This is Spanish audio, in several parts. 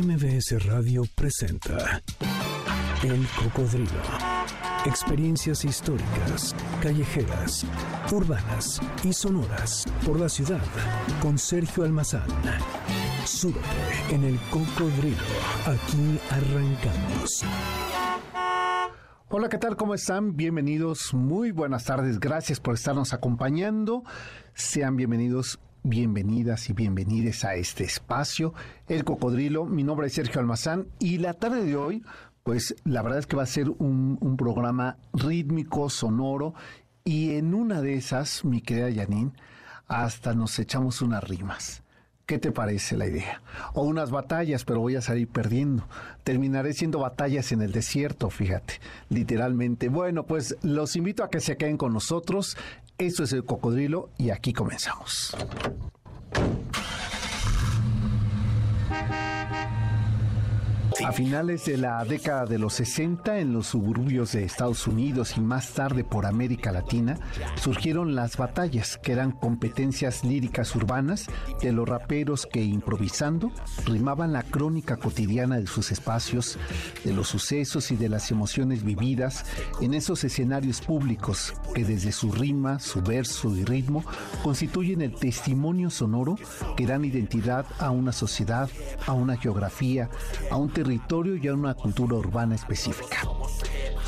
MBS Radio presenta El Cocodrilo. Experiencias históricas, callejeras, urbanas y sonoras por la ciudad con Sergio Almazán. Súbete en El Cocodrilo. Aquí arrancamos. Hola, ¿qué tal? ¿Cómo están? Bienvenidos, muy buenas tardes, gracias por estarnos acompañando. Sean bienvenidos, bienvenidas y bienvenides a este espacio, El Cocodrilo. Mi nombre es Sergio Almazán y la tarde de hoy, pues la verdad es que va a ser un, programa rítmico, sonoro y en una de esas, mi querida Janine, hasta nos echamos unas rimas. ¿Qué te parece la idea? O unas batallas, pero voy a salir perdiendo. Terminaré siendo batallas en el desierto, fíjate, literalmente. Bueno, pues los invito a que se queden con nosotros. Esto es el cocodrilo y aquí comenzamos. A finales de la década de los 60, en los suburbios de Estados Unidos y más tarde por América Latina, surgieron las batallas, que eran competencias líricas urbanas de los raperos que improvisando rimaban la crónica cotidiana de sus espacios, de los sucesos y de las emociones vividas en esos escenarios públicos que desde su rima, su verso y ritmo constituyen el testimonio sonoro que dan identidad a una sociedad, a una geografía, a un territorio y a una cultura urbana específica.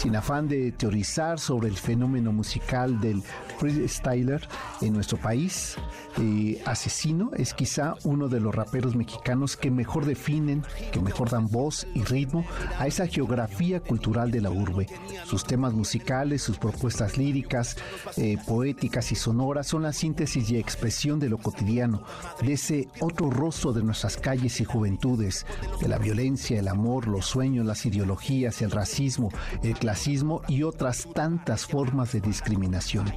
Sin afán de teorizar sobre el fenómeno musical del freestyler en nuestro país, eh, Asesino es quizá uno de los raperos mexicanos que mejor definen, que mejor dan voz y ritmo a esa geografía cultural de la urbe. Sus temas musicales, sus propuestas líricas, eh, poéticas y sonoras son la síntesis y expresión de lo cotidiano, de ese otro rostro de nuestras calles y juventudes, de la violencia, el amor, los sueños, las ideologías, el racismo, el clasismo y otras tantas formas de discriminación.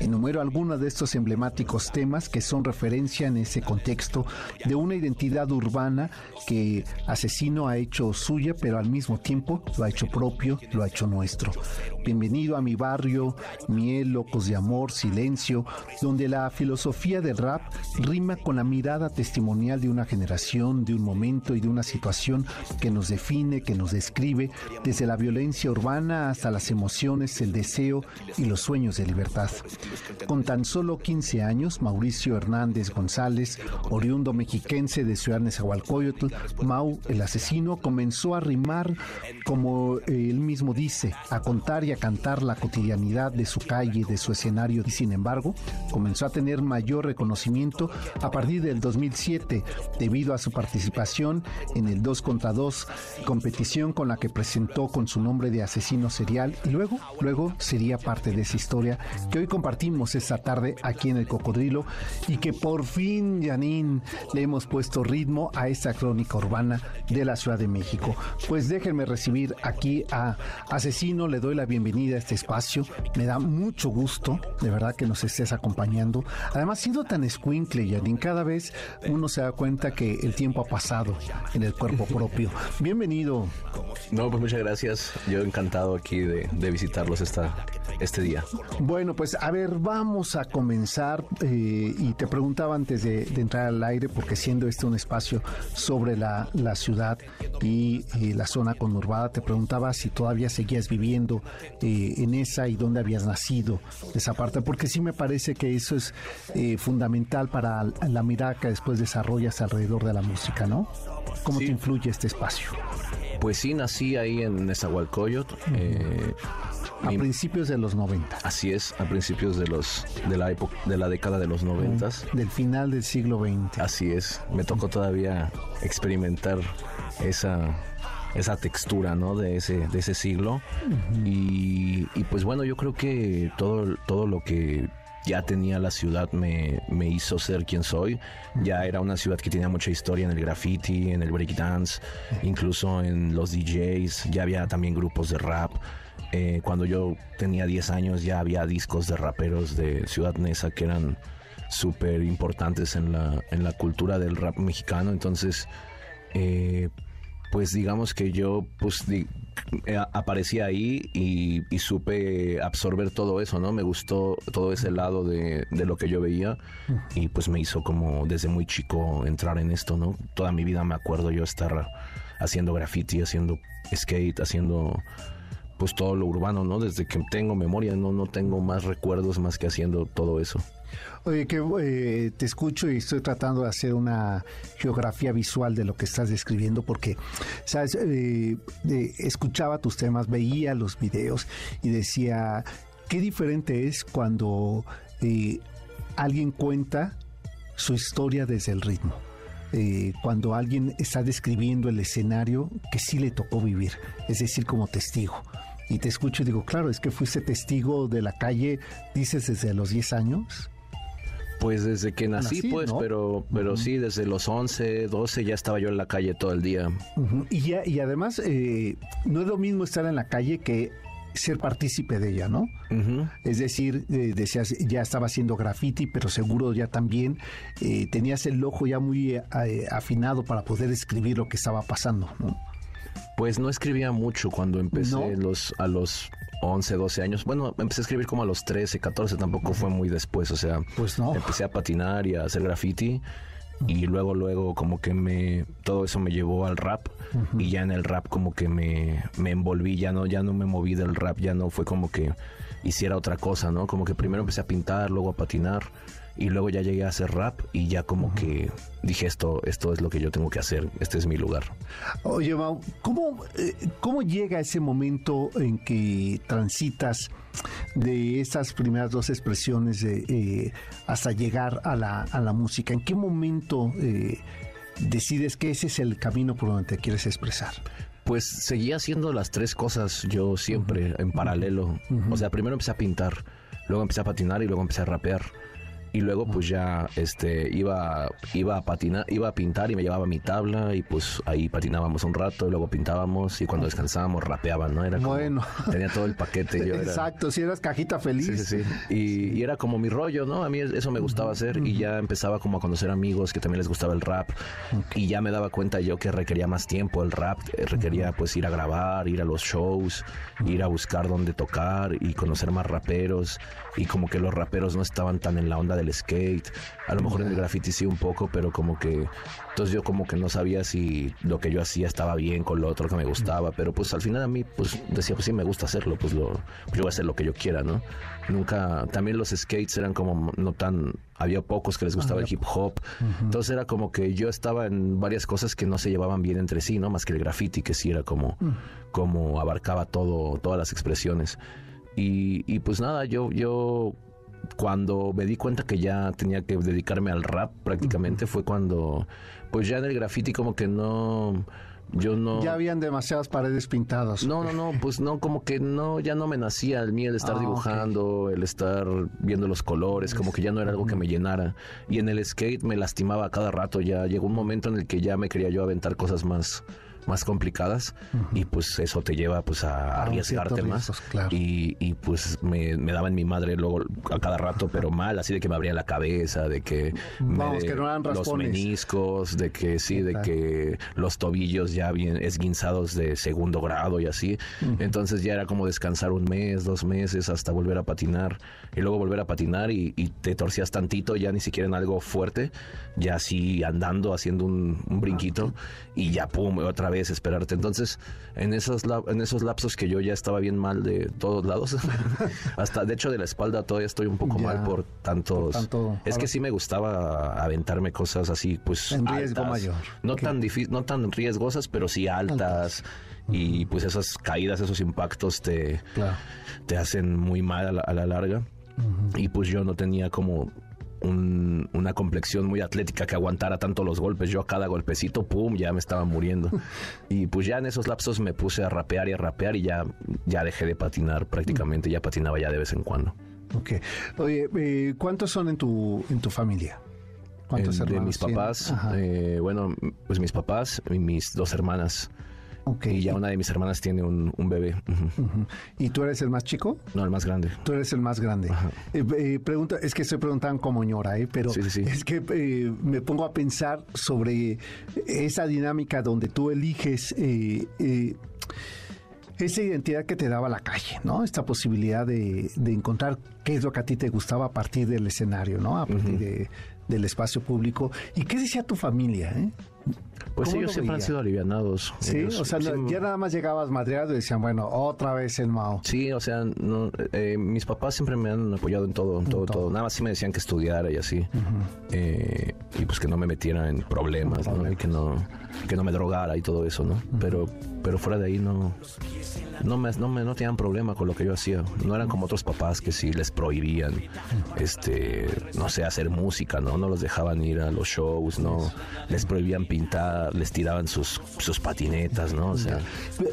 Enumero algunos de estos emblemáticos temas que son referencia en ese contexto de una identidad urbana que Asesino ha hecho suya, pero al mismo tiempo lo ha hecho propio, lo ha hecho nuestro. Bienvenido a mi barrio, miel, locos de amor, silencio, donde la filosofía del rap rima con la mirada testimonial de una generación, de un momento y de una situación que nos define, que nos describe, desde la violencia urbana hasta las emociones, el deseo y los sueños de libertad. Con tan solo 15 años, Mauricio Hernández González, oriundo mexiquense de Ciudad Nezahualcóyotl, Mau, el asesino, comenzó a rimar, como él mismo dice, a contar y a cantar la cotidianidad de su calle, de su escenario, y sin embargo, comenzó a tener mayor reconocimiento a partir del 2007, debido a su participación en el 2 contra 2, competición con la que presentó con su nombre de asesino serial, y luego, luego sería parte de esa historia que hoy compartimos esta tarde aquí en el Cocodrilo y que por fin, Janine, le hemos puesto ritmo a esta crónica urbana de la Ciudad de México. Pues déjenme recibir aquí a Asesino, le doy la bienvenida a este espacio. Me da mucho gusto, de verdad, que nos estés acompañando. Además, siendo tan escuincle, Janine, cada vez uno se da cuenta que el tiempo ha pasado en el cuerpo propio. Bienvenido. No, pues muchas gracias. Yo encantado aquí de, de visitarlos esta, este día. Bueno, pues a ver, vamos a comenzar eh, y te preguntaba antes de, de, entrar al aire, porque siendo este un espacio sobre la, la ciudad y eh, la zona conurbada, te preguntaba si todavía seguías viviendo eh, en esa y dónde habías nacido, esa parte, porque sí me parece que eso es fundamental para la mirada que después desarrollas alrededor de la música, ¿no? ¿Cómo sí. te influye este espacio? Pues sí, nací ahí en Nezahualcóyotl. Uh -huh. eh, a mi, principios de los 90. Así es, a principios de los de la época de la década de los 90. Del final del siglo XX. Así es, me tocó todavía experimentar esa esa textura ¿no? de, ese, de ese siglo. Uh -huh. y, y, pues bueno, yo creo que todo, todo lo que ya tenía la ciudad me, me, hizo ser quien soy. Ya era una ciudad que tenía mucha historia en el graffiti, en el breakdance, incluso en los DJs. Ya había también grupos de rap. Eh, cuando yo tenía 10 años ya había discos de raperos de Ciudad Neza que eran súper importantes en la, en la cultura del rap mexicano. Entonces, eh, pues digamos que yo pues aparecí ahí y, supe absorber todo eso, ¿no? Me gustó todo ese lado de, de, lo que yo veía y pues me hizo como desde muy chico entrar en esto, ¿no? Toda mi vida me acuerdo yo estar haciendo graffiti, haciendo skate, haciendo pues todo lo urbano, ¿no? Desde que tengo memoria, no, no tengo más recuerdos más que haciendo todo eso. Oye, que eh, te escucho y estoy tratando de hacer una geografía visual de lo que estás describiendo porque, sabes, eh, escuchaba tus temas, veía los videos y decía, qué diferente es cuando eh, alguien cuenta su historia desde el ritmo. Cuando alguien está describiendo el escenario que sí le tocó vivir, es decir, como testigo y te escucho y digo, claro, es que fuiste testigo de la calle, dices, desde los 10 años. Pues desde que nací, pues, pero, pero sí, desde los 11, 12 ya estaba yo en la calle todo el día. y, ya, y además, eh, no es lo mismo estar en la calle que ser partícipe de ella, ¿no? Es decir, eh, decías, ya estaba haciendo graffiti, pero seguro ya también eh, tenías el ojo ya muy afinado para poder escribir lo que estaba pasando, ¿no? Pues no escribía mucho cuando empecé los, a los 11, 12 años. Bueno, empecé a escribir como a los 13, 14, tampoco fue muy después, o sea, pues no. empecé a patinar y a hacer graffiti y luego luego como que me todo eso me llevó al rap y ya en el rap como que me, me envolví, ya no ya no me moví del rap, ya no fue como que hiciera otra cosa, ¿no? Como que primero empecé a pintar, luego a patinar y luego ya llegué a hacer rap y ya como que dije esto, esto es lo que yo tengo que hacer, este es mi lugar. Oye, Mau, ¿cómo, eh, ¿cómo llega ese momento en que transitas de esas primeras dos expresiones eh, hasta llegar a la, a la música? ¿En qué momento eh, decides que ese es el camino por donde te quieres expresar? Pues seguía haciendo las tres cosas yo siempre en paralelo. O sea, primero empecé a pintar, luego empecé a patinar y luego empecé a rapear y luego pues ya este iba iba a patinar iba a pintar y me llevaba mi tabla y pues ahí patinábamos un rato y luego pintábamos y cuando descansábamos rapeaban no era como, bueno. tenía todo el paquete exacto si eras cajita feliz. Sí sí, sí. Y, era como mi rollo no a mí eso me gustaba hacer y ya empezaba como a conocer amigos que también les gustaba el rap y ya me daba cuenta yo que requería más tiempo el rap eh, requería pues ir a grabar ir a los shows ir a buscar dónde tocar y conocer más raperos y como que los raperos no estaban tan en la onda del skate. A lo mejor en el graffiti sí un poco, pero como que entonces yo como que no sabía si lo que yo hacía estaba bien con lo otro que me gustaba, pero pues al final a mí pues decía, pues sí me gusta hacerlo, pues lo yo voy a hacer lo que yo quiera, ¿no? Nunca también los skates eran como no tan había pocos que les gustaba el hip hop. Entonces era como que yo estaba en varias cosas que no se llevaban bien entre sí, ¿no? Más que el graffiti que sí era como como abarcaba todo todas las expresiones. Y, pues nada, yo, yo cuando me di cuenta que ya tenía que dedicarme al rap prácticamente fue cuando, pues ya en el graffiti como que no... Yo no... Ya habían demasiadas paredes pintadas. No, no, no, pues no, como que no, ya no me nacía el mí el estar ah, dibujando, el estar viendo los colores, como que ya no era algo que me llenara. Y en el skate me lastimaba cada rato, ya llegó un momento en el que ya me quería yo aventar cosas más, más complicadas y pues eso te lleva pues a arriesgarte más. y, y, pues me, me daban mi madre luego a cada rato pero mal así de que me abría la cabeza de que, los meniscos de que sí de que los tobillos ya bien esguinzados de segundo grado y así. Entonces ya era como descansar un mes dos meses hasta volver a patinar y luego volver a patinar y, te torcías tantito ya ni siquiera en algo fuerte ya así andando haciendo un, un brinquito y ya pum otra vez esperarte. Entonces, en esos, en esos lapsos que yo ya estaba bien mal de todos lados, hasta de hecho de la espalda todavía estoy un poco mal por tantos... tanto, es que sí me gustaba aventarme cosas así, pues... En riesgo mayor. No, tan no tan riesgosas, pero sí altas. Y pues esas caídas, esos impactos te, te hacen muy mal a la, larga. Y pues yo no tenía como una complexión muy atlética que aguantara tanto los golpes. Yo a cada golpecito, pum, ya me estaba muriendo. y pues ya en esos lapsos me puse a rapear y a rapear y ya, ya dejé de patinar prácticamente, ya patinaba ya de vez en cuando. Ok. Oye, eh, ¿cuántos son en tu, en tu familia? ¿Cuántos hermanos? De mis papás, eh, bueno, pues mis papás y mis dos hermanas. Ok. Y ya una de mis hermanas tiene un, un bebé. ¿Y tú eres el más chico? No, el más grande. Tú eres el más grande. Eh, eh, pregunta, es que se preguntan como ñora, ¿eh? pero Sí, sí, sí. es que eh, me pongo a pensar sobre esa dinámica donde tú eliges eh, esa identidad que te daba la calle, ¿no? Esta posibilidad de, de encontrar qué es lo que a ti te gustaba a partir del escenario, ¿no? A partir de- del espacio público. ¿Y qué decía tu familia, eh? Pues ¿Cómo ellos lo siempre han sido alivianados. Sí, Ellos o sea, ya nada más llegabas madreado y decían, bueno, otra vez el Mao. Sí, o sea, no, eh, mis papás siempre me han apoyado en todo, en todo, todo. todo. Nada más sí me decían que estudiara y así. Eh, y pues que no me metiera en problemas, ¿no? Y que no, que no me drogara y todo eso, ¿no? Pero, pero fuera de ahí no, no me, no me, no tenían problema con lo que yo hacía. No eran como otros papás que sí les prohibían, este, no sé, hacer música, ¿no? No los dejaban ir a los shows, ¿no? Les prohibían pintar, les tiraban sus, sus patinetas, ¿no? O sea,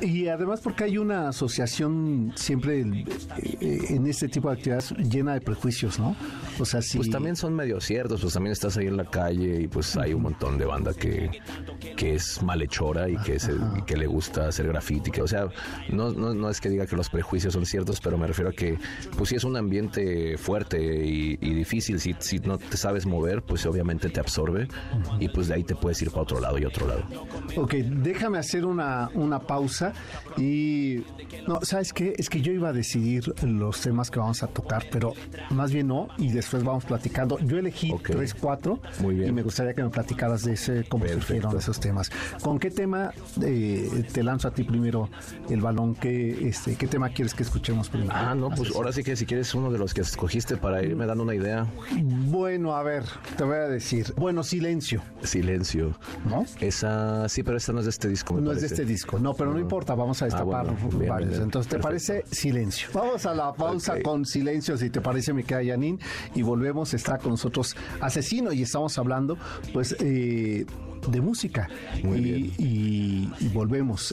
Y además porque hay una asociación siempre eh, en este tipo de actividades llena de prejuicios, ¿no? O sea, sí. Pues también son medio ciertos, pues también estás ahí en la calle y pues hay un montón de banda que, que es malhechora y que, se- y que le gusta hacer graffiti. Que, o sea, no, no, no es que diga que los prejuicios son ciertos, pero me refiero a que pues sí es un ambiente fuerte y, y difícil. Si, si no te sabes mover, pues obviamente te absorbe y pues de ahí te puedes ir para otro lado y otro lado. Ok, déjame hacer una, una pausa y... No, ¿sabes qué? Es que yo iba a decidir los temas que vamos a tocar, pero más bien no, y después vamos platicando. Yo elegí tres, cuatro, Muy bien. y me gustaría que me platicaras de ese, cómo Perfecto. surgieron esos temas. ¿Con qué tema eh, te lanzo a ti primero el balón? ¿Qué, este, ¿Qué tema quieres que escuchemos primero? Ah, no, pues ahora sí que si quieres uno de los que escogiste para irme dando una idea. Bueno, a ver, te voy a decir. Bueno, silencio, Silencio. ¿no? Esa, sí, pero esta no es de este disco, me No es de este disco, no, pero no importa, vamos a destapar Ah, bueno, bien, varios. bien, Entonces, ¿te perfecto. parece silencio? Vamos a la pausa con silencio, si te parece, mi querida Yanin, y volvemos. Está con nosotros Asesino y estamos hablando, pues, eh, de música. Muy y, bien. y- y volvemos.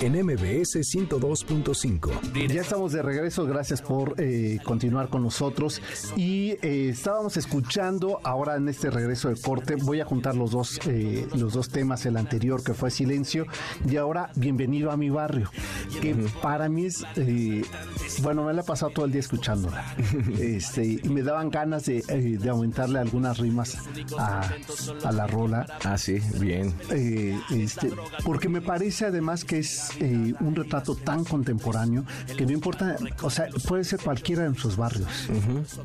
en MBS 102.5. Ya estamos de regreso, gracias por eh, continuar con nosotros. Y eh, estábamos escuchando ahora en este regreso de corte, voy a juntar los dos, eh, los dos temas, el anterior que fue Silencio y ahora Bienvenido a mi barrio, que para mí es, eh, bueno, me la he pasado todo el día escuchándola. Este, y me daban ganas de, eh, de aumentarle algunas rimas a, a la rola. Ah, sí, bien. Eh, este, porque me parece además que es eh, un retrato tan contemporáneo que no importa, o sea, puede ser cualquiera de nuestros barrios,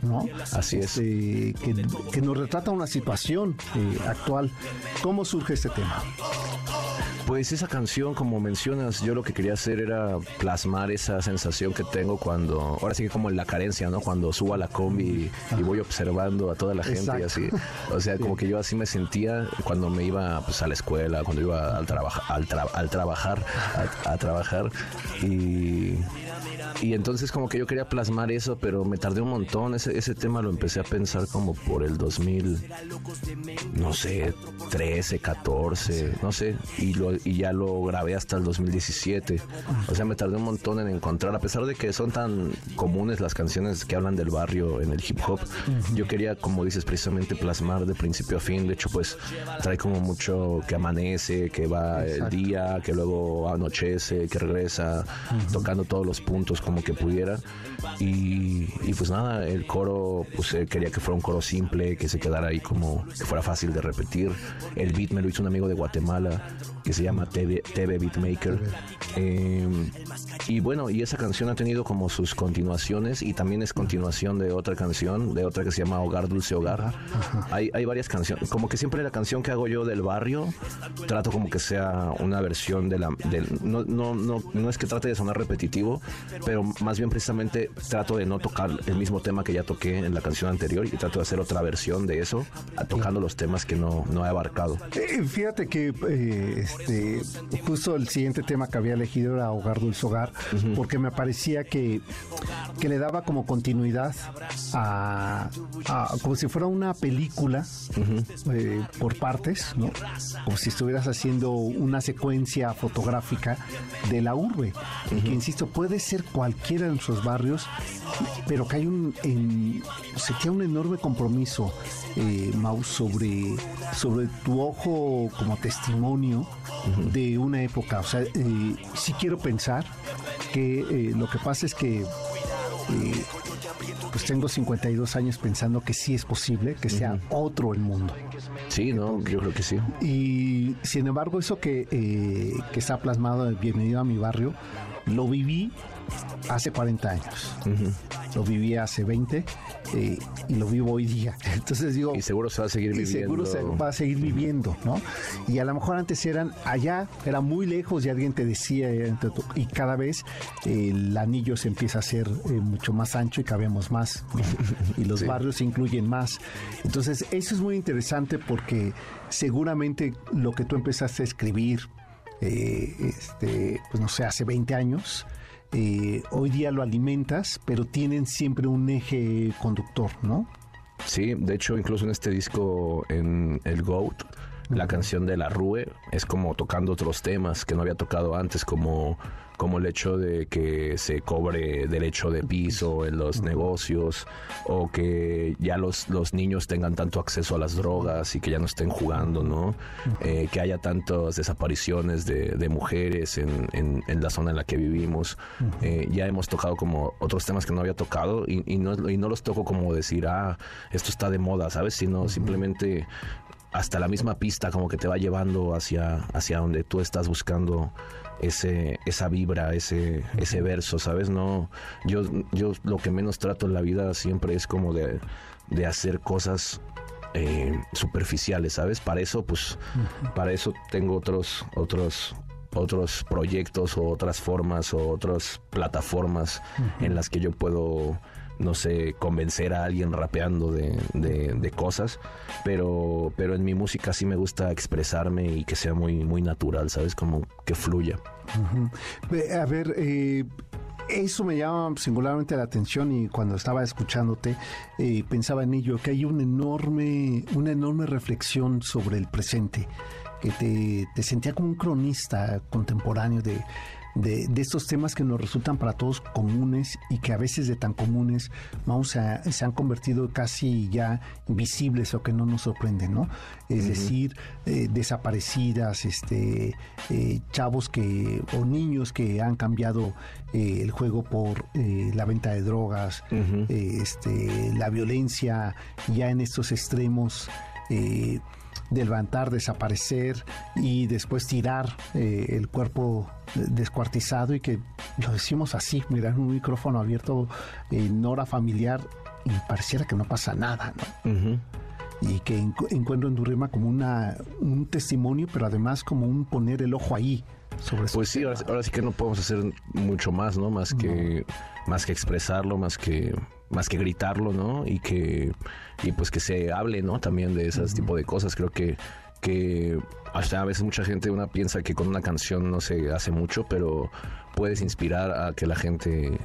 ¿no? Así es. Este, que, que nos retrata una situación eh, actual. ¿Cómo surge este tema? Pues esa canción, como mencionas, yo lo que quería hacer era plasmar esa sensación que tengo cuando, ahora sí que como en la carencia, ¿no? Cuando subo a la combi y, y voy observando a toda la gente y así. O sea, como que yo así me sentía cuando me iba pues, a la escuela, cuando iba al, trabaja, al, tra- al trabajar, a, a trabajar. Y, y entonces como que yo quería plasmar eso, pero me tardé un montón. Ese, ese tema lo empecé a pensar como por el 2000, no sé, 13, 14, no sé, y, lo, y ya lo grabé hasta el 2017. O sea, me tardé un montón en encontrar, a pesar de que son tan comunes las canciones que hablan del barrio en el hip hop, yo quería, como dices, precisamente plasmar de principio a fin. De hecho, pues trae como mucho que amanece, que va el día, que luego anochece, que regresa, tocando todos los puntos como que pudiera. Y, y pues nada, el coro, pues eh, quería que fuera un coro simple, que se quedara ahí como que fuera fácil de repetir. El beat me lo hizo un amigo de Guatemala que se llama TV, TV Beatmaker. Eh, y bueno, y esa canción ha tenido como sus continuaciones y también es continuación de otra canción, de otra que se llama Hogar Dulce Hogar. Hay, hay varias canciones, como que siempre la canción que hago yo del barrio, trato como que sea una versión de la... del- no, no, no, no es que trate de sonar repetitivo, pero más bien precisamente trato de no tocar el mismo tema que ya toqué en la canción anterior y trato de hacer otra versión de eso, tocando los temas que no, no he abarcado. Eh, fíjate que eh, este, justo el siguiente tema que había elegido era Hogar Dulce Hogar, porque me parecía que, que le daba como continuidad a, como si fuera una película eh, por partes, ¿no? Como si estuvieras haciendo una secuencia fotográfica de la urbe, que insisto, puede ser cualquiera de nuestros barrios, pero que hay un, en, se tiene un enorme compromiso, eh, Mau, sobre, sobre tu ojo como testimonio de una época. O sea, eh, sí quiero pensar que eh, lo que pasa es que eh, pues tengo 52 años pensando que sí es posible que sea otro el mundo. Sí, no, yo creo que sí. Y sin embargo, eso que, que está plasmado en Bienvenido a mi barrio, lo viví hace 40 años. Lo viví hace 20 eh, y lo vivo hoy día. Entonces digo... Y seguro se va a seguir viviendo. seguro se va a seguir viviendo, ¿no? Y a lo mejor antes eran allá, era muy lejos y alguien te decía, eh, y cada vez eh, el anillo se empieza a hacer mucho más ancho y cabemos más. y los barrios se incluyen más. Entonces eso es muy interesante porque seguramente lo que tú empezaste a escribir, este, pues no sé, hace 20 años, eh, hoy día lo alimentas, pero tienen siempre un eje conductor, ¿no? Sí, de hecho, incluso en este disco, en el GOAT, la canción de la Rue es como tocando otros temas que no había tocado antes, como como el hecho de que se cobre derecho de piso en los negocios o que ya los, los niños tengan tanto acceso a las drogas y que ya no estén jugando, ¿no? Eh, que haya tantas desapariciones de, de mujeres en, en, la zona en la que vivimos. Eh, ya hemos tocado como otros temas que no había tocado y, y, no, y no los toco como decir, ah, esto está de moda, ¿sabes? Sino simplemente hasta la misma pista como que te va llevando hacia, hacia donde tú estás buscando ese, esa vibra, ese, ese verso, ¿sabes? No, yo, yo lo que menos trato en la vida siempre es como de, hacer cosas eh, superficiales, ¿sabes? Para eso, pues, para eso tengo otros, otros, otros proyectos o otras formas o otras plataformas en las que yo puedo no sé, convencer a alguien rapeando de, de, cosas, pero, pero en mi música sí me gusta expresarme y que sea muy, muy natural, ¿sabes? Como que fluya. A ver, eh, eso me llama singularmente la atención y cuando estaba escuchándote eh, pensaba en ello, que hay una enorme, una enorme reflexión sobre el presente, que te, te sentía como un cronista contemporáneo de de, estos temas que nos resultan para todos comunes y que a veces de tan comunes vamos a, se han convertido casi ya visibles o que no nos sorprenden, ¿no? Es decir, eh, desaparecidas, este, eh, chavos que o niños que han cambiado eh, el juego por la venta de drogas, este, la violencia ya en estos extremos de levantar, desaparecer y después tirar eh, el cuerpo descuartizado y que lo decimos así, mirar un micrófono abierto en hora familiar y pareciera que no pasa nada, ¿no? Y que encuentro en tu rima como una, un testimonio, pero además como un poner el ojo ahí. Sobre pues sí, ahora, sí que no podemos hacer mucho más, ¿no? Más que más que expresarlo, más que más que gritarlo, ¿no? Y que y pues que se hable, ¿no? También de ese tipo de cosas. Creo que que hasta a veces mucha gente una piensa que con una canción no se hace mucho, pero puedes inspirar a que la gente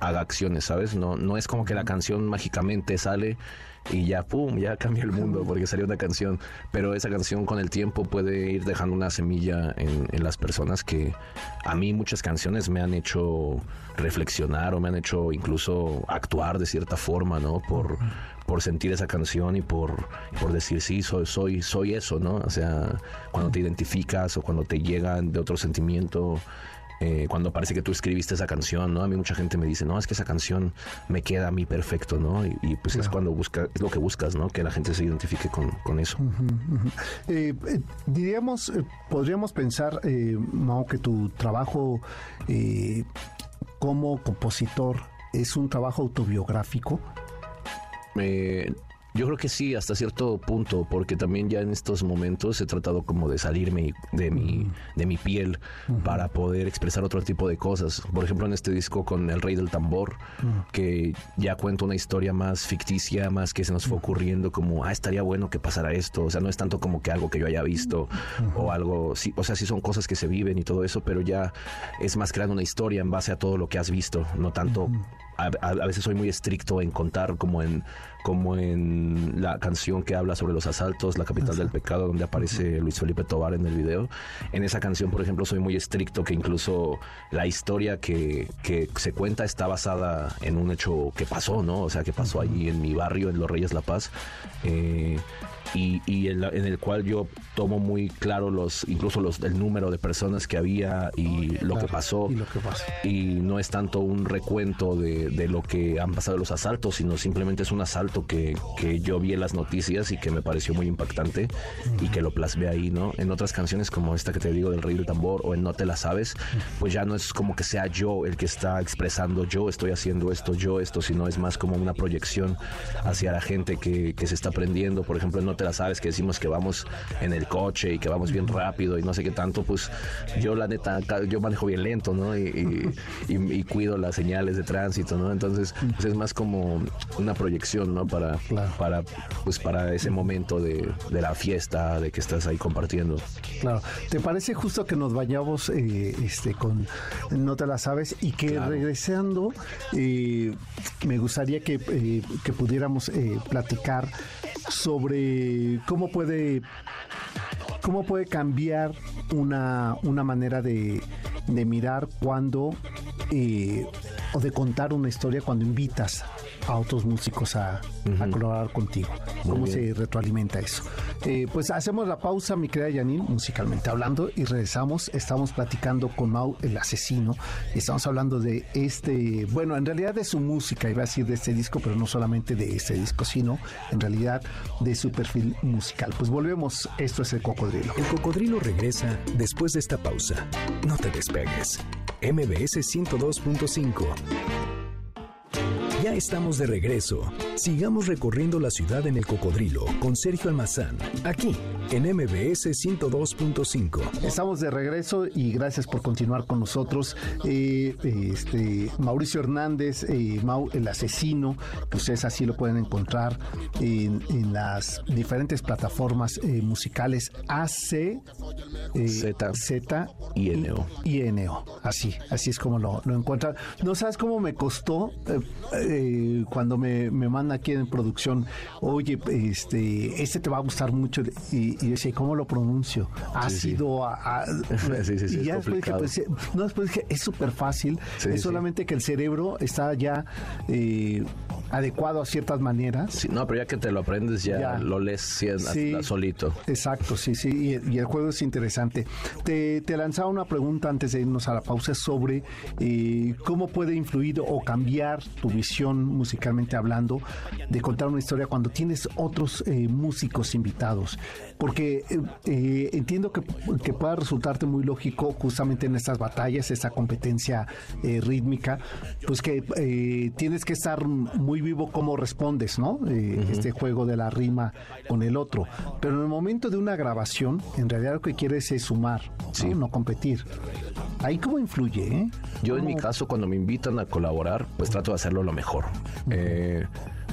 haga acciones, ¿sabes? No, no es como que la canción mágicamente sale y ya, ¡pum!, ya cambia el mundo porque salió una canción. Pero esa canción con el tiempo puede ir dejando una semilla en, en, las personas que a mí muchas canciones me han hecho reflexionar o me han hecho incluso actuar de cierta forma, ¿no? Por, por sentir esa canción y por, por decir, sí, soy, soy, soy eso, ¿no? O sea, cuando te identificas o cuando te llegan de otro sentimiento eh, cuando parece que tú escribiste esa canción, ¿no? A mí mucha gente me dice, no, es que esa canción me queda a mí perfecto, ¿no? Y, pues es cuando busca, es lo que buscas, ¿no? Que la gente se identifique con, eso. Eh, eh, diríamos, podríamos pensar, Mao, que tu trabajo como compositor es un trabajo autobiográfico. Yo creo que sí, hasta cierto punto, porque también ya en estos momentos he tratado como de salirme de mi, de mi piel para poder expresar otro tipo de cosas. Por ejemplo, en este disco con El Rey del Tambor, que ya cuento una historia más ficticia, más que se nos fue ocurriendo como, ah, estaría bueno que pasara esto. O sea, no es tanto como que algo que yo haya visto o algo, sí, o sea, sí son cosas que se viven y todo eso, pero ya es más creando una historia en base a todo lo que has visto, no tanto a, veces soy muy estricto en contar como en como en la canción que habla sobre los asaltos, La capital del pecado, donde aparece Luis Felipe Tobar en el video. En esa canción, por ejemplo, soy muy estricto que incluso la historia que, que se cuenta está basada en un hecho que pasó, ¿no? O sea, que pasó allí en mi barrio, en Los Reyes La Paz. Eh, y, en, el cual yo tomo muy claro los incluso los el número de personas que había y lo que pasó y, no es tanto un recuento de, de, lo que han pasado los asaltos sino simplemente es un asalto que, que yo vi en las noticias y que me pareció muy impactante y que lo plasmé ahí no en otras canciones como esta que te digo del rey del tambor o en no te la sabes pues ya no es como que sea yo el que está expresando yo estoy haciendo esto yo esto sino es más como una proyección hacia la gente que, que se está aprendiendo por ejemplo en no te la sabes que decimos que vamos en el coche y que vamos bien rápido y no sé qué tanto, pues yo la neta, yo manejo bien lento, ¿no? Y, cuido las señales de tránsito, ¿no? Entonces, pues es más como una proyección, ¿no? Para, para, pues para ese momento de, la fiesta, de que estás ahí compartiendo. Claro. ¿Te parece justo que nos vayamos eh, este, con No te la sabes y que regresando eh, me gustaría que, eh, que pudiéramos platicar sobre cómo puede cómo puede cambiar una, una manera de, de mirar cuando eh, o de contar una historia cuando invitas a otros músicos a, colaborar contigo. ¿Cómo se retroalimenta eso? Eh, pues hacemos la pausa, mi querida Janine, musicalmente hablando, y regresamos. Estamos platicando con Mau, el asesino. Estamos hablando de este, bueno, en realidad de su música, iba a decir de este disco, pero no solamente de este disco, sino en realidad de su perfil musical. Pues volvemos, esto es el cocodrilo. El cocodrilo regresa después de esta pausa. No te despegues. MBS 102.5 ya estamos de regreso. Sigamos recorriendo la ciudad en el cocodrilo con Sergio Almazán, aquí en MBS 102.5. Estamos de regreso y gracias por continuar con nosotros. Eh, este, Mauricio Hernández, eh, Mau el asesino, que ustedes así lo pueden encontrar en, las diferentes plataformas eh, musicales AC, Z, Z y NO. Y NO, así, así es como lo, lo encuentran. No sabes cómo me costó eh, cuando me, me manda aquí en producción, oye, este, este te va a gustar mucho, y, y decía, ¿cómo lo pronuncio? Ha sido a, sí, sí, sí, y ya después dije, pues, no, después dije, es súper fácil, es solamente que el cerebro está ya eh, adecuado a ciertas maneras. Sí, no, pero ya que te lo aprendes, ya, lo lees solito. Exacto, sí, sí, y, el juego es interesante. Te, te, lanzaba una pregunta antes de irnos a la pausa sobre eh, cómo puede influir o cambiar tu visión musicalmente hablando de contar una historia cuando tienes otros eh, músicos invitados porque eh, eh, entiendo que, que, pueda resultarte muy lógico justamente en estas batallas, esa competencia eh, rítmica, pues que tienes que estar muy vivo cómo respondes, ¿no? Este juego de la rima con el otro. Pero en el momento de una grabación, en realidad lo que quieres es sumar, ¿no? no competir. Ahí cómo influye, Yo en mi caso, cuando me invitan a colaborar, pues trato de hacerlo lo mejor.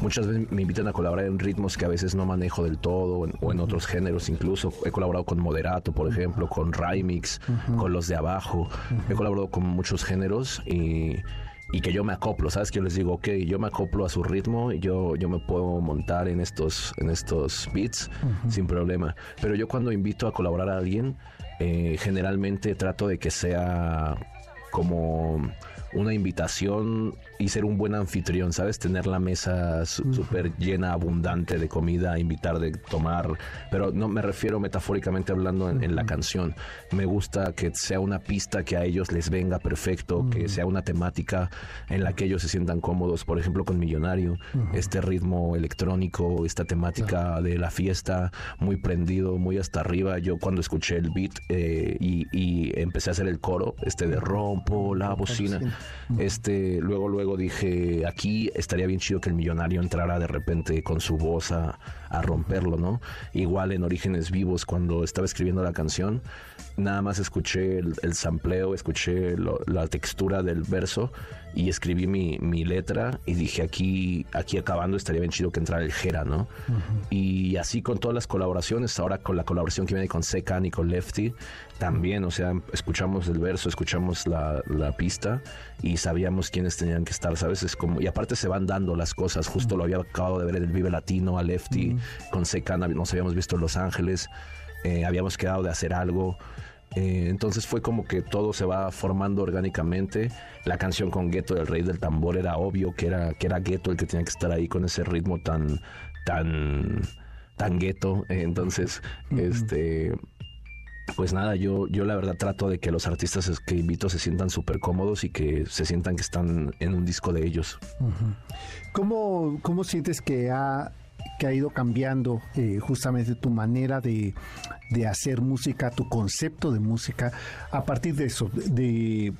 Muchas veces me invitan a colaborar en ritmos que a veces no manejo del todo o en, otros géneros incluso. He colaborado con Moderato, por ejemplo, con Rymix, con los de abajo. He colaborado con muchos géneros y y que yo me acoplo, ¿sabes? Que yo les digo, ok, yo me acoplo a su ritmo, yo, yo me puedo montar en estos, en estos beats sin problema. Pero yo cuando invito a colaborar a alguien, eh, generalmente trato de que sea como una invitación y ser un buen anfitrión, ¿sabes? Tener la mesa súper llena, abundante de comida, invitar de tomar, pero no me refiero metafóricamente hablando en, la canción. Me gusta que sea una pista que a ellos les venga perfecto, que sea una temática en la que ellos se sientan cómodos, por ejemplo con Millonario, este ritmo electrónico, esta temática de la fiesta, muy prendido, muy hasta arriba. Yo cuando escuché el beat eh, y, y, empecé a hacer el coro, este de rompo la bocina, Este, luego, luego dije, aquí estaría bien chido que el millonario entrara de repente con su voz a, a romperlo, ¿no? Igual en Orígenes Vivos, cuando estaba escribiendo la canción, nada más escuché el, sampleo, escuché la textura del verso y escribí mi, mi, letra y dije aquí, aquí acabando estaría bien chido que entrara el Jera, ¿no? Y así con todas las colaboraciones, ahora con la colaboración que viene con Secan y con Lefty, también, o sea, escuchamos el verso, escuchamos la, la, pista y sabíamos quiénes tenían que estar, ¿sabes? Es como, y aparte se van dando las cosas, justo lo había acabado de ver en el Vive Latino a Lefty, con Secan nos habíamos visto en Los Ángeles, eh, habíamos quedado de hacer algo. Eh, entonces fue como que todo se va formando orgánicamente. La canción con Gueto del Rey del Tambor era obvio que era, que era Gueto el que tenía que estar ahí con ese ritmo tan, tan, tan Gueto. entonces, este pues nada, yo, yo la verdad trato de que los artistas que invito se sientan súper cómodos y que se sientan que están en un disco de ellos. ¿Cómo, ¿Cómo sientes que ha que ha ido cambiando eh, justamente tu manera de, hacer música, tu concepto de música, a partir de eso, de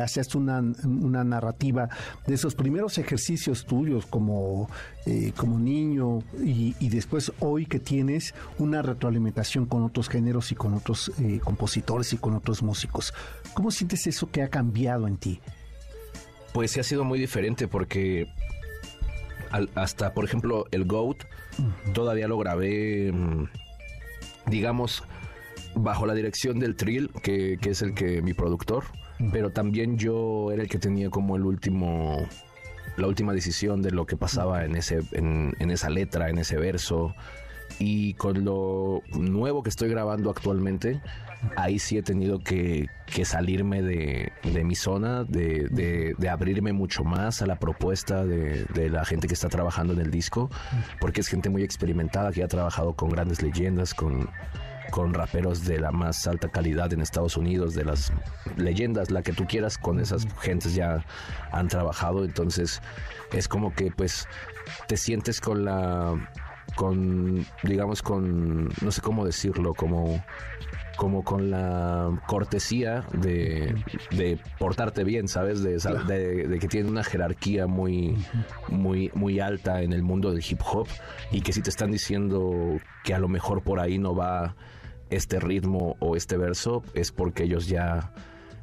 hacías una, una, narrativa de esos primeros ejercicios tuyos como, eh, como niño y, después hoy que tienes una retroalimentación con otros géneros y con otros eh, compositores y con otros músicos. ¿Cómo sientes eso que ha cambiado en ti? Pues sí ha sido muy diferente porque hasta, por ejemplo, el GOAT, todavía lo grabé, mm, digamos, bajo la dirección del Trill, que, es el que mi productor, pero también yo era el que tenía como el último, la última decisión de lo que pasaba en, ese, en, en esa letra, en ese verso. Y con lo nuevo que estoy grabando actualmente, ahí sí he tenido que, salirme de, mi zona, de, abrirme mucho más a la propuesta de, la gente que está trabajando en el disco, porque es gente muy experimentada que ha trabajado con grandes leyendas, con, con raperos de la más alta calidad en Estados Unidos, de las leyendas, la que tú quieras, con esas gentes ya han trabajado, entonces es como que pues te sientes con la con digamos con no sé cómo decirlo como como con la cortesía de, portarte bien, ¿sabes? De, de, que tiene una jerarquía muy, muy, muy alta en el mundo del hip hop y que si te están diciendo que a lo mejor por ahí no va este ritmo o este verso, es porque ellos ya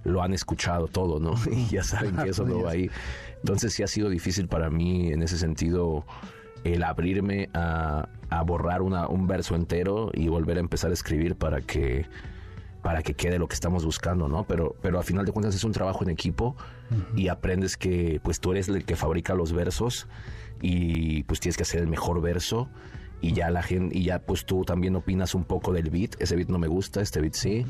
lo han escuchado todo, ¿no? Y ya saben que eso no va ahí. Entonces sí ha sido difícil para mí en ese sentido el abrirme a, borrar un verso entero y volver a empezar a escribir para que para que quede lo que estamos buscando, ¿no? Pero, pero a final de cuentas es un trabajo en equipo y aprendes que pues tú eres el que fabrica los versos y pues tienes que hacer el mejor verso y ya la gente y ya pues tú también opinas un poco del beat, ese beat no me gusta, este beat sí,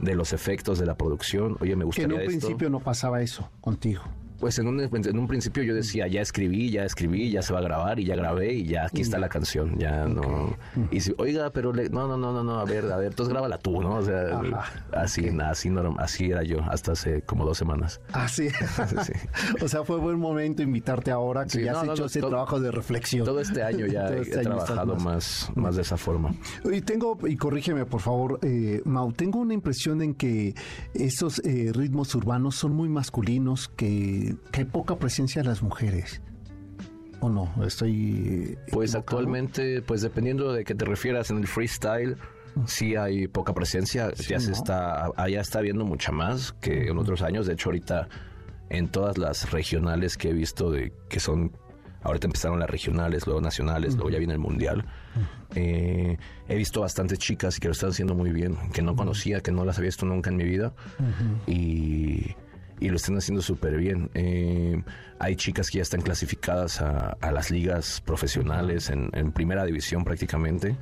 de los efectos de la producción, oye, me gustaría Que en un principio no pasaba eso contigo pues en un, en un principio yo decía, ya escribí, ya escribí, ya se va a grabar y ya grabé y ya aquí está la canción, ya no. Y si, oiga, pero le, no, no, no, no, no, a ver, a ver, entonces grábala tú, ¿no? O sea, así, así, así era yo hasta hace como dos semanas. Así. sí. O sea, fue buen momento invitarte ahora que ya has hecho ese trabajo de reflexión. Todo este año ya este he trabajado más, más de esa forma. Y tengo, y corrígeme por favor, eh, Mau, tengo una impresión en que esos eh, ritmos urbanos son muy masculinos que que, hay poca presencia de las mujeres. ¿O no? Estoy. Pues actualmente, pues dependiendo de que te refieras en el freestyle, sí hay poca presencia. ya se está, allá está viendo mucha más que en otros años. De hecho, ahorita en todas las regionales que he visto de que son ahorita empezaron las regionales, luego nacionales, luego ya viene el mundial. Eh, he visto bastantes chicas que lo están haciendo muy bien, que no conocía, que no las había visto nunca en mi vida. Y y lo están haciendo súper bien. Eh, hay chicas que ya están clasificadas a, las ligas profesionales en, primera división prácticamente.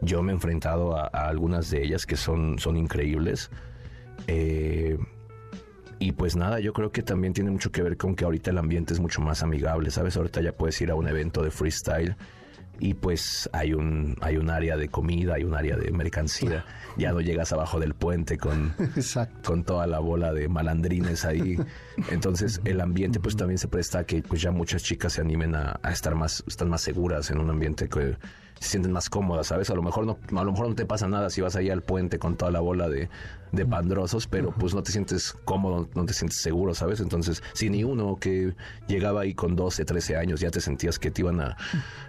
Yo me he enfrentado a, algunas de ellas que son, son increíbles. Eh, y pues nada, yo creo que también tiene mucho que ver con que ahorita el ambiente es mucho más amigable, ¿sabes? Ahorita ya puedes ir a un evento de freestyle y pues hay un, hay un área de comida, hay un área de mercancía. Ya no llegas abajo del puente con, con toda la bola de malandrines ahí. Entonces el ambiente pues también se presta a que pues ya muchas chicas se animen a, estar más, están más seguras en un ambiente que, se sienten más cómodas, ¿sabes? A lo mejor no, a lo mejor no te pasa nada si vas ahí al puente con toda la bola de, de pandrosos, pero pues no te sientes cómodo, no te sientes seguro, ¿sabes? Entonces, si ni uno que llegaba ahí con 12, 13 años ya te sentías que te iban a,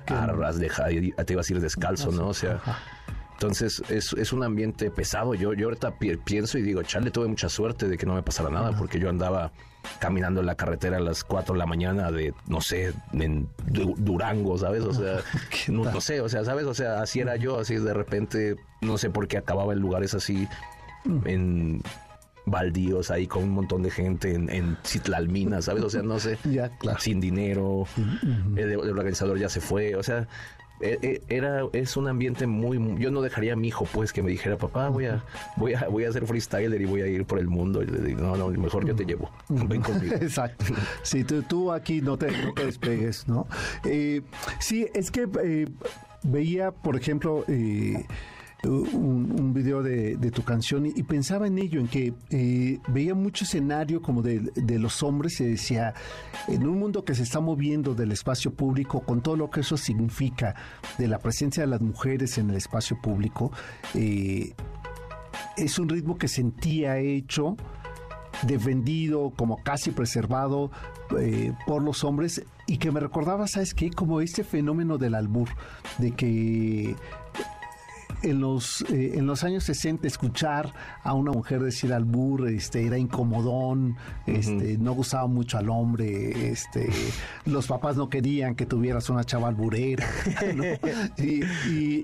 a, dejar, te ibas a ir descalzo, ¿no? O sea... Entonces es, es, un ambiente pesado. Yo, yo ahorita pienso y digo, chale, tuve mucha suerte de que no me pasara nada, porque yo andaba caminando en la carretera a las 4 de la mañana de, no sé, en Durango, ¿sabes? O sea, no, sé, o sea, ¿sabes? O sea, así era yo, así de repente, no sé por qué acababa en lugares así, en baldíos ahí con un montón de gente en, en Citlalmina, ¿sabes? O sea, no sé, sin dinero, el, organizador ya se fue, o sea, era es un ambiente muy yo no dejaría a mi hijo pues que me dijera papá voy a voy a voy a ser freestyler y voy a ir por el mundo y le digo no no mejor yo te llevo ven conmigo exacto. Sí tú, tú aquí no te, no te despegues no eh, sí es que eh, veía por ejemplo eh, un, video de, tu canción y, pensaba en ello, en que eh, veía mucho escenario como de, los hombres y decía, en un mundo que se está moviendo del espacio público, con todo lo que eso significa, de la presencia de las mujeres en el espacio público, eh, es un ritmo que sentía hecho defendido, como casi preservado eh, por los hombres y que me recordaba, ¿sabes qué? Como este fenómeno del albur, de que en los, eh, en los años 60 escuchar a una mujer decir albur este, era incomodón, este, no gustaba mucho al hombre, este, los papás no querían que tuvieras una chava alburera, y,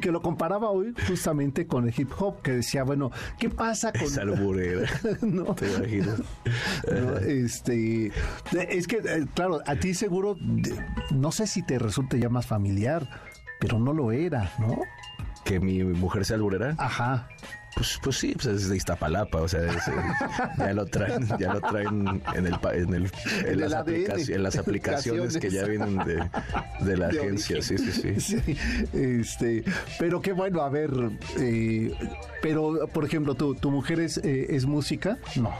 que, lo comparaba hoy justamente con el hip hop, que decía, bueno, ¿qué pasa con... Esa alburera, no, te imaginas. este, es que, eh, claro, a ti seguro, no sé si te resulte ya más familiar, pero no lo era, ¿no? Que mi mujer sea alburera. Ajá. Pues, pues sí, pues es de Iztapalapa, o sea, ya lo traen, ya lo traen en el, en, el, en, las, en las, aplicaciones que ya vienen de, de la agencia, sí, sí, sí, Este, pero qué bueno, a ver, eh, pero por ejemplo, ¿tu, tu mujer es, eh, es música? No.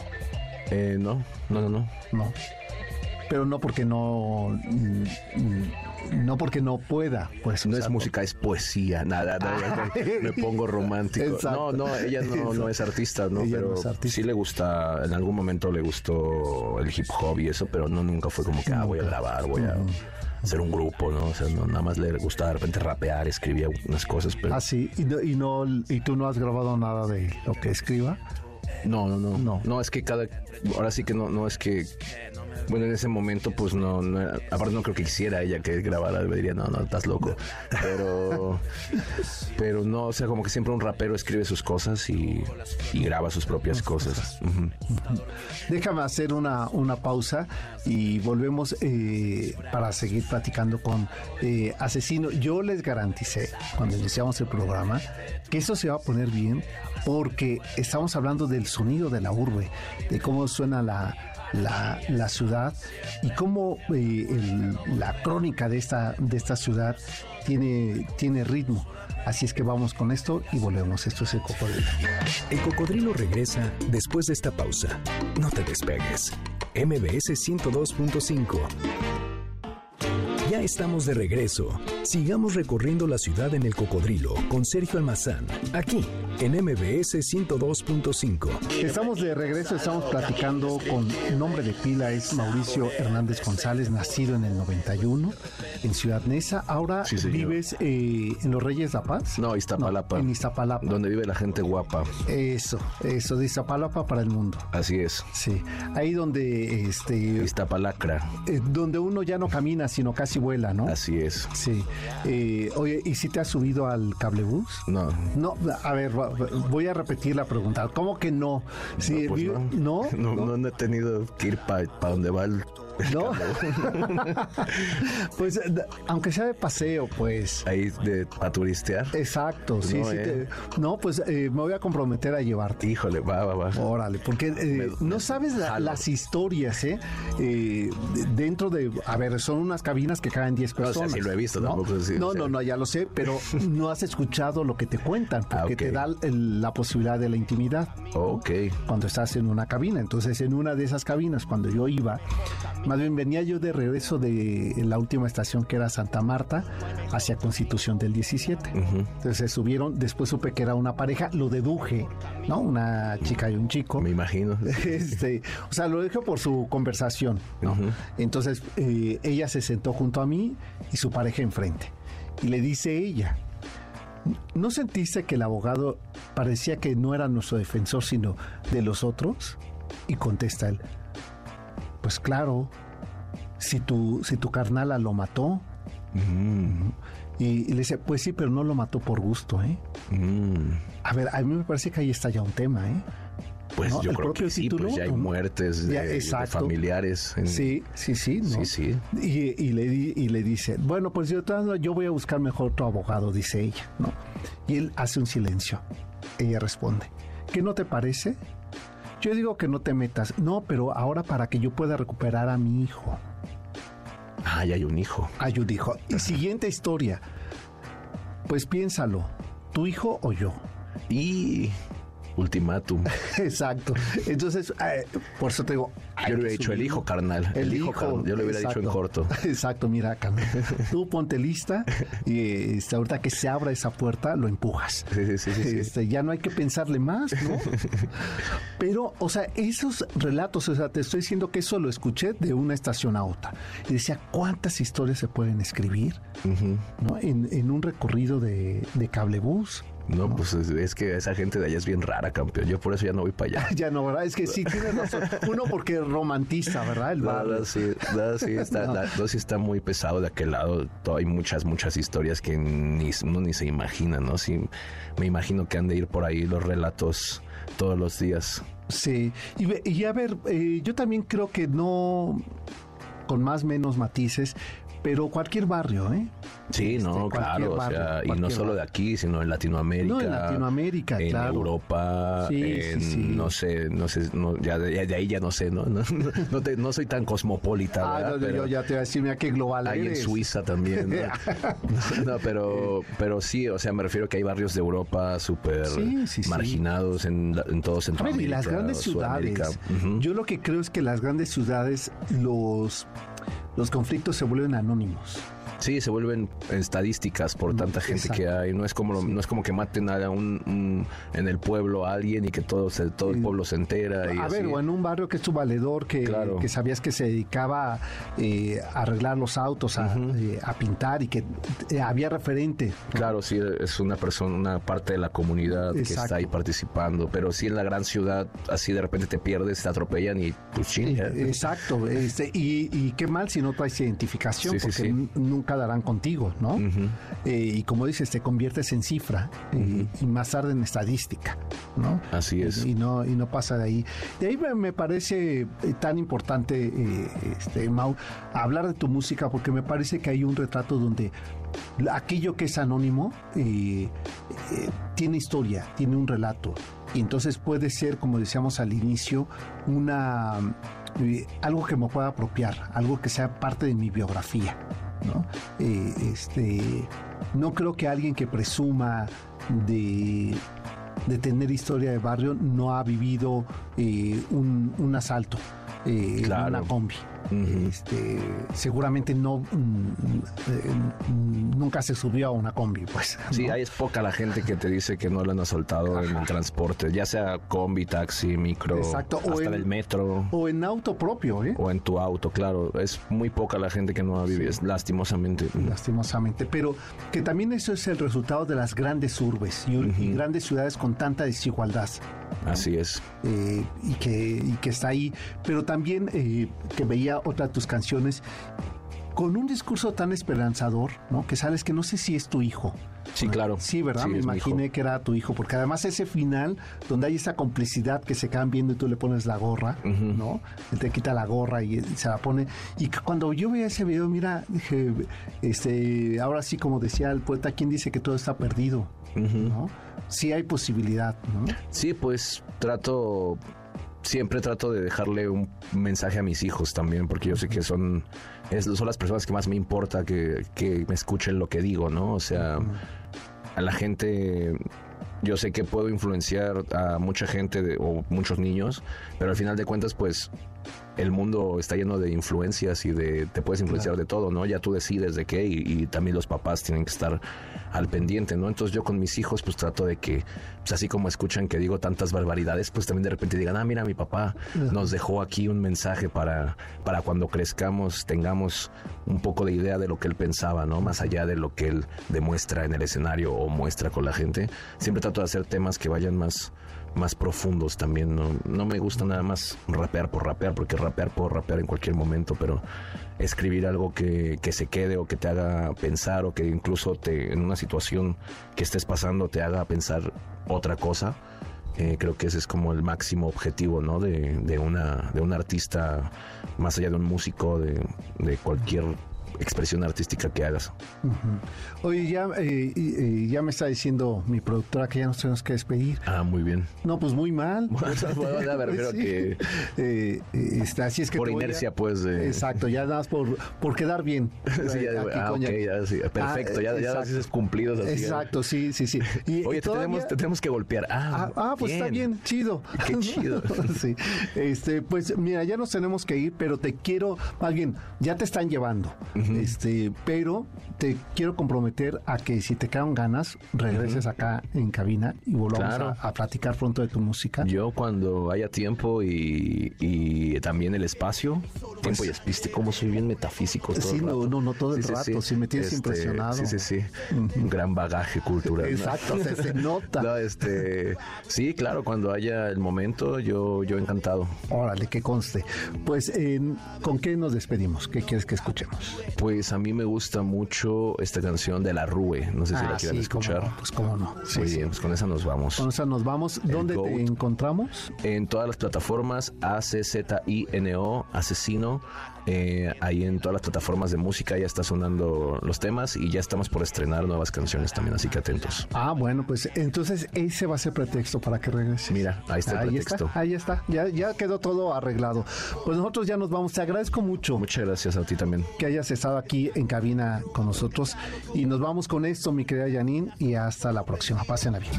Eh, no, no, no, no. No. Pero no porque no no porque no pueda, pues. No es música, es poesía, nada, nada me pongo romántico. No, no, ella no, es artista, ¿no? pero sí le gusta, en algún momento le gustó el hip hop y eso, pero no nunca fue como que, ah, voy a grabar, voy a hacer un grupo, ¿no? O sea, no, nada más le gusta de repente rapear, escribía unas cosas, pero... Ah, sí, y, no, y, no, y tú no has grabado nada de lo que escriba. No, no, no. No, no es que cada. Ahora sí que no, no es que bueno, en ese momento, pues no, no aparte no creo que quisiera ella que grabara, me diría, no, no, estás loco. Pero, pero no, o sea, como que siempre un rapero escribe sus cosas y, graba sus propias cosas. Déjame hacer una, una pausa y volvemos eh, para seguir platicando con eh, Asesino. Yo les garanticé cuando iniciamos el programa que eso se va a poner bien porque estamos hablando del sonido de la urbe, de cómo suena la la, ciudad y cómo eh, la crónica de esta, de esta ciudad tiene, tiene ritmo. Así es que vamos con esto y volvemos. Esto es el cocodrilo. El cocodrilo regresa después de esta pausa. No te despegues. MBS 102.5 ya estamos de regreso. Sigamos recorriendo la ciudad en el cocodrilo con Sergio Almazán, aquí en MBS 102.5. Estamos de regreso, estamos platicando con nombre de pila, es Mauricio Hernández González, nacido en el 91 en Ciudad Neza. Ahora vives eh, en Los Reyes de la Paz. No, Iztapalapa. en Iztapalapa. Donde vive la gente guapa. Eso, eso, de Iztapalapa para el mundo. Así es. Sí, ahí donde... este Iztapalacra. Eh, donde uno ya no camina, sino casi vuela, ¿no? Así es. Sí. Eh, oye, ¿y si te has subido al cablebús? No. No, a ver, voy a repetir la pregunta. ¿Cómo que no? Pues no, no. no, no, he tenido que ir para donde va el ¿No? pues aunque sea de paseo, pues. Ahí de a turistear. Exacto, sí, sí. ¿eh? no, pues eh, me voy a comprometer a llevarte. Híjole, va, va, va. Órale, porque eh, no sabes las historias, ¿eh? Dentro de, a ver, son unas cabinas que caen 10 personas. No, lo he visto, ¿no? tampoco. no, no, no, ya lo sé, pero no has escuchado lo que te cuentan, ah, porque te da la posibilidad de la intimidad. Ok. Cuando estás en una cabina. Entonces, en una de esas cabinas, cuando yo iba, Más bien venía yo de regreso de la última estación que era Santa Marta hacia Constitución del 17. Entonces se subieron, después supe que era una pareja, lo deduje, ¿no? Una chica y un chico. Me imagino. Este, o sea, lo dije por su conversación, ¿no? Entonces eh, ella se sentó junto a mí y su pareja enfrente. Y le dice ella, ¿no sentiste que el abogado parecía que no era nuestro defensor, sino de los otros? Y contesta él, pues claro, si tu, si tu carnala lo mató. Mm. Y, le dice, pues sí, pero no lo mató por gusto, ¿eh? Mm. A ver, a mí me parece que ahí está ya un tema, ¿eh? Pues yo creo que sí, pues ya hay muertes de, familiares. Sí, sí, sí. Sí, sí. Y, le, y le dice, bueno, pues yo, yo voy a buscar mejor otro abogado, dice ella, ¿no? Y él hace un silencio. Ella responde, ¿qué no te parece? Yo digo que no te metas. No, pero ahora para que yo pueda recuperar a mi hijo. Ah, ya hay un hijo. Hay un hijo. Y siguiente historia. Pues piénsalo, ¿tu hijo o yo? Y ultimátum. Exacto. Entonces, eh, por eso te digo. Yo le hubiera dicho el hijo carnal. El, hijo, yo le hubiera dicho en corto. Exacto, mira, Carmen. Tú ponte lista y este, ahorita que se abra esa puerta, lo empujas. Sí, sí, sí, este, ya no hay que pensarle más, ¿no? Pero, o sea, esos relatos, o sea, te estoy diciendo que eso lo escuché de una estación a otra. Y decía, ¿cuántas historias se pueden escribir? ¿no? en, un recorrido de, de cablebús. No, pues es, que esa gente de allá es bien rara, campeón. Yo por eso ya no voy para allá. ya no, ¿verdad? Es que sí, tienes razón. Uno porque romantiza, ¿verdad? El no, sí, sí, está, sí está muy pesado de aquel lado. Hay muchas, muchas historias que ni, uno ni se imagina, ¿no? Sí, me imagino que han de ir por ahí los relatos todos los días. Sí, y, y a ver, eh, yo también creo que no, con más menos matices, pero cualquier barrio, ¿eh? Sí, no, este, claro, o sea, y no solo de aquí, sino en Latinoamérica. No, en Latinoamérica, en Europa, en, no sé, no sé, ya, de, ahí ya no sé, no, no, no, soy tan cosmopolita. Ah, no, yo ya te voy a decir, mira qué global Hay en Suiza también, ¿no? pero, pero sí, o sea, me refiero que hay barrios de Europa súper marginados en, en todo Centroamérica. A ver, y las grandes ciudades, yo lo que creo es que las grandes ciudades, los los conflictos se vuelven anónimos. Sí, se vuelven estadísticas por tanta gente que hay. No es como no es como que maten a un, en el pueblo a alguien y que todo todo el pueblo se entera. Y a ver, o en un barrio que es tu valedor que, que sabías que se dedicaba eh, a arreglar los autos, a, eh, pintar y que eh, había referente. Claro, sí, es una persona, una parte de la comunidad que está ahí participando. Pero sí en la gran ciudad, así de repente te pierdes, te atropellan y pues Exacto. Este, y, qué mal si no traes identificación, porque nunca darán contigo, ¿no? Eh, y como dices, te conviertes en cifra y, más tarde en estadística, ¿no? Así es. Y, no, y no pasa de ahí. De ahí me, parece eh, tan importante, eh, este, Mau, hablar de tu música porque me parece que hay un retrato donde aquello que es anónimo tiene historia, tiene un relato. Y entonces puede ser, como decíamos al inicio, una algo que me pueda apropiar, algo que sea parte de mi biografía. ¿No? Eh, este, no creo que alguien que presuma de, de tener historia de barrio no ha vivido eh, un, un, asalto eh, en una combi este, seguramente no mm, mm, nunca se subió a una combi, pues. Sí, hay es poca la gente que te dice que no lo han asaltado en el transporte, ya sea combi, taxi, micro, Exacto. hasta o en, el metro. O en auto propio, ¿eh? O en tu auto, claro. Es muy poca la gente que no ha vivido, lastimosamente. Lastimosamente, pero que también eso es el resultado de las grandes urbes y, grandes ciudades con tanta desigualdad. Así es. Eh, y, que, y que está ahí, pero también eh, que veía otra de tus canciones con un discurso tan esperanzador, ¿no? Que sabes que no sé si es tu hijo. Sí, claro. Sí, ¿verdad? Me imaginé que era tu hijo, porque además ese final, donde hay esa complicidad que se quedan viendo y tú le pones la gorra, ¿no? Él te quita la gorra y se la pone. Y cuando yo veía ese video, mira, dije, este, ahora sí, como decía el poeta, ¿quién dice que todo está perdido? ¿no? Sí hay posibilidad, ¿no? Sí, pues trato siempre trato de dejarle un mensaje a mis hijos también, porque yo sé que son, son las personas que más me importa que, me escuchen lo que digo, ¿no? O sea, a la gente yo sé que puedo influenciar a mucha gente o muchos niños, pero al final de cuentas, pues el mundo está lleno de influencias y de te puedes influenciar de todo, ¿no? Ya tú decides de qué y, también los papás tienen que estar al pendiente, ¿no? Entonces yo con mis hijos pues trato de que, pues así como escuchan que digo tantas barbaridades, pues también de repente digan, ah, mira, mi papá nos dejó aquí un mensaje para, para cuando crezcamos tengamos un poco de idea de lo que él pensaba, ¿no? Más allá de lo que él demuestra en el escenario o muestra con la gente. Siempre trato de hacer temas que vayan más más profundos también. No, no me gusta nada más rapear por rapear, porque rapear puedo rapear en cualquier momento, pero escribir algo que, que, se quede o que te haga pensar o que incluso te, en una situación que estés pasando te haga pensar otra cosa. Eh, creo que ese es como el máximo objetivo ¿no? de, de, una, de un artista, más allá de un músico, de, de cualquier expresión artística que hagas. Oye, ya, eh, eh, ya me está diciendo mi productora que ya nos tenemos que despedir. Ah, muy bien. No, pues muy mal. bueno, a que... Eh, está, así es que por inercia, pues... Exacto, ya nada más por, por quedar bien. sí, ya, ah, okay, ya, sí, perfecto, ya, ya has cumplidos. Así, exacto, sí, sí, sí. Y, Oye, te, tenemos, tenemos, que golpear. Ah, ah, ah pues está bien, chido. Qué chido. sí. Este, pues mira, ya nos tenemos que ir, pero te quiero, más bien, ya te están llevando. Este, pero te quiero comprometer a que si te quedan ganas, regreses acá en cabina y volvamos a, platicar pronto de tu música. Yo cuando haya tiempo y, también el espacio, tiempo y pues viste cómo soy bien metafísico. Todo sí, no, no, no todo el rato, sí, me tienes este, impresionado. Sí, sí, sí, un gran bagaje cultural. Exacto, se, nota. este, sí, claro, cuando haya el momento, yo, yo encantado. Órale, que conste. Pues, ¿con qué nos despedimos? ¿Qué quieres que escuchemos? Pues a mí me gusta mucho esta canción de La Rue. No sé si la ah, quieren escuchar. Pues cómo no. Muy bien, pues con esa nos vamos. Con esa nos vamos. ¿Dónde te encontramos? En todas las plataformas, A-C-Z-I-N-O, Asesino. Eh, ahí en todas las plataformas de música ya está sonando los temas y ya estamos por estrenar nuevas canciones también, así que atentos. Ah, bueno, pues entonces ese va a ser pretexto para que regreses. Mira, ahí está el pretexto. ahí está, ya, ya quedó todo arreglado. Pues nosotros ya nos vamos. Te agradezco mucho. Muchas gracias a ti también. Que hayas estado aquí en cabina con nosotros y nos vamos con esto, mi querida Janine, y hasta la próxima. Pásenla bien.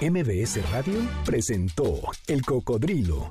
MBS Radio presentó El Cocodrilo.